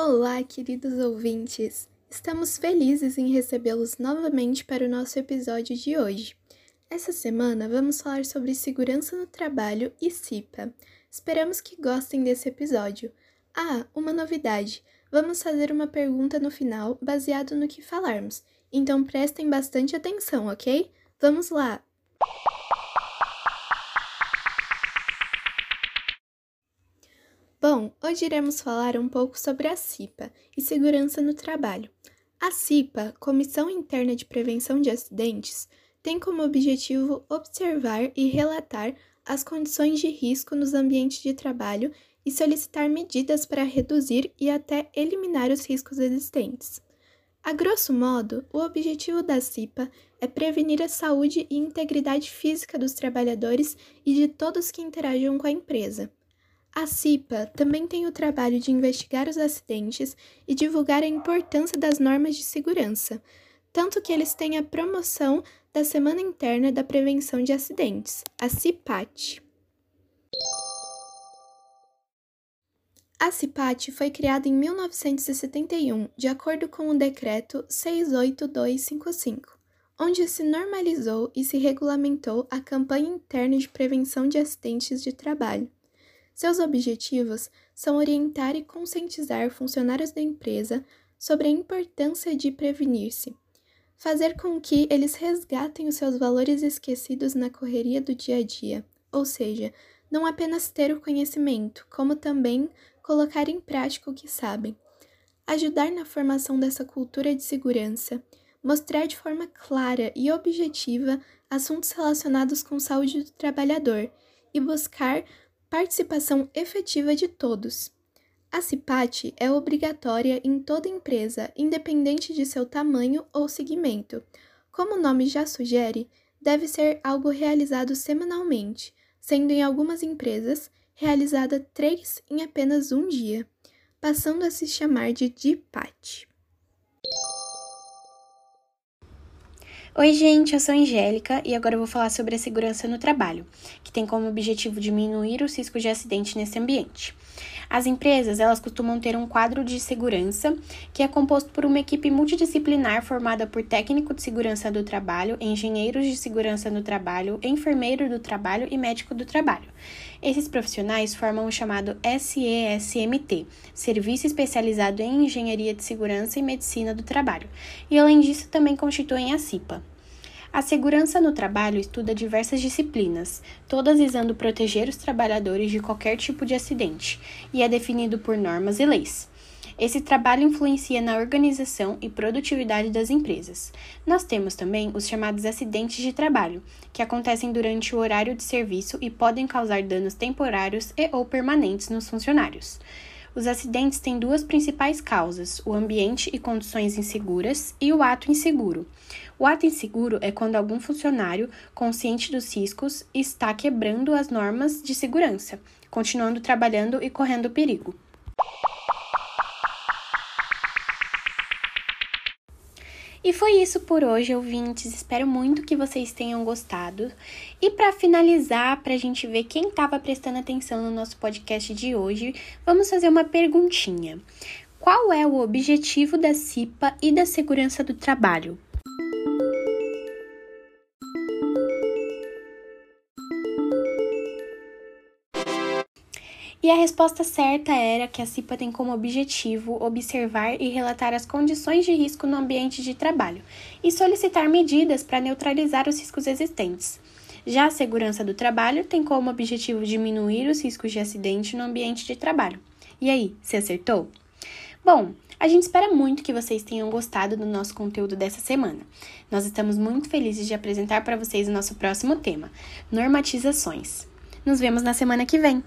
Olá, queridos ouvintes! Estamos felizes em recebê-los novamente para o nosso episódio de hoje. Essa semana vamos falar sobre segurança no trabalho e CIPA. Esperamos que gostem desse episódio. Ah, uma novidade! Vamos fazer uma pergunta no final baseado no que falarmos, então prestem bastante atenção, ok? Vamos lá! Bom, hoje iremos falar um pouco sobre a CIPA e segurança no trabalho. A CIPA, Comissão Interna de Prevenção de Acidentes, tem como objetivo observar e relatar as condições de risco nos ambientes de trabalho e solicitar medidas para reduzir e até eliminar os riscos existentes. A grosso modo, o objetivo da CIPA é prevenir a saúde e integridade física dos trabalhadores e de todos que interajam com a empresa a CIPA também tem o trabalho de investigar os acidentes e divulgar a importância das normas de segurança, tanto que eles têm a promoção da Semana Interna da Prevenção de Acidentes, a CIPAT. A CIPAT foi criada em 1971, de acordo com o Decreto 68255, onde se normalizou e se regulamentou a campanha interna de prevenção de acidentes de trabalho. Seus objetivos são orientar e conscientizar funcionários da empresa sobre a importância de prevenir-se, fazer com que eles resgatem os seus valores esquecidos na correria do dia a dia, ou seja, não apenas ter o conhecimento, como também colocar em prática o que sabem. Ajudar na formação dessa cultura de segurança, mostrar de forma clara e objetiva assuntos relacionados com saúde do trabalhador e buscar Participação efetiva de todos. A CIPAT é obrigatória em toda empresa, independente de seu tamanho ou segmento. Como o nome já sugere, deve ser algo realizado semanalmente, sendo em algumas empresas realizada três em apenas um dia, passando a se chamar de DIPAT. Oi, gente, eu sou Angélica e agora eu vou falar sobre a segurança no trabalho, que tem como objetivo diminuir os riscos de acidente nesse ambiente. As empresas, elas costumam ter um quadro de segurança que é composto por uma equipe multidisciplinar formada por técnico de segurança do trabalho, engenheiros de segurança no trabalho, enfermeiro do trabalho e médico do trabalho. Esses profissionais formam o chamado SESMT, Serviço Especializado em Engenharia de Segurança e Medicina do Trabalho, e além disso também constituem a CIPA. A segurança no trabalho estuda diversas disciplinas, todas visando proteger os trabalhadores de qualquer tipo de acidente, e é definido por normas e leis. Esse trabalho influencia na organização e produtividade das empresas. Nós temos também os chamados acidentes de trabalho, que acontecem durante o horário de serviço e podem causar danos temporários e ou permanentes nos funcionários. Os acidentes têm duas principais causas: o ambiente e condições inseguras e o ato inseguro. O ato inseguro é quando algum funcionário, consciente dos riscos, está quebrando as normas de segurança, continuando trabalhando e correndo perigo. E foi isso por hoje, ouvintes. Espero muito que vocês tenham gostado. E para finalizar, para a gente ver quem estava prestando atenção no nosso podcast de hoje, vamos fazer uma perguntinha. Qual é o objetivo da CIPA e da segurança do trabalho? E a resposta certa era que a CIPA tem como objetivo observar e relatar as condições de risco no ambiente de trabalho e solicitar medidas para neutralizar os riscos existentes. Já a segurança do trabalho tem como objetivo diminuir os riscos de acidente no ambiente de trabalho. E aí, você acertou? Bom, a gente espera muito que vocês tenham gostado do nosso conteúdo dessa semana. Nós estamos muito felizes de apresentar para vocês o nosso próximo tema: normatizações. Nos vemos na semana que vem!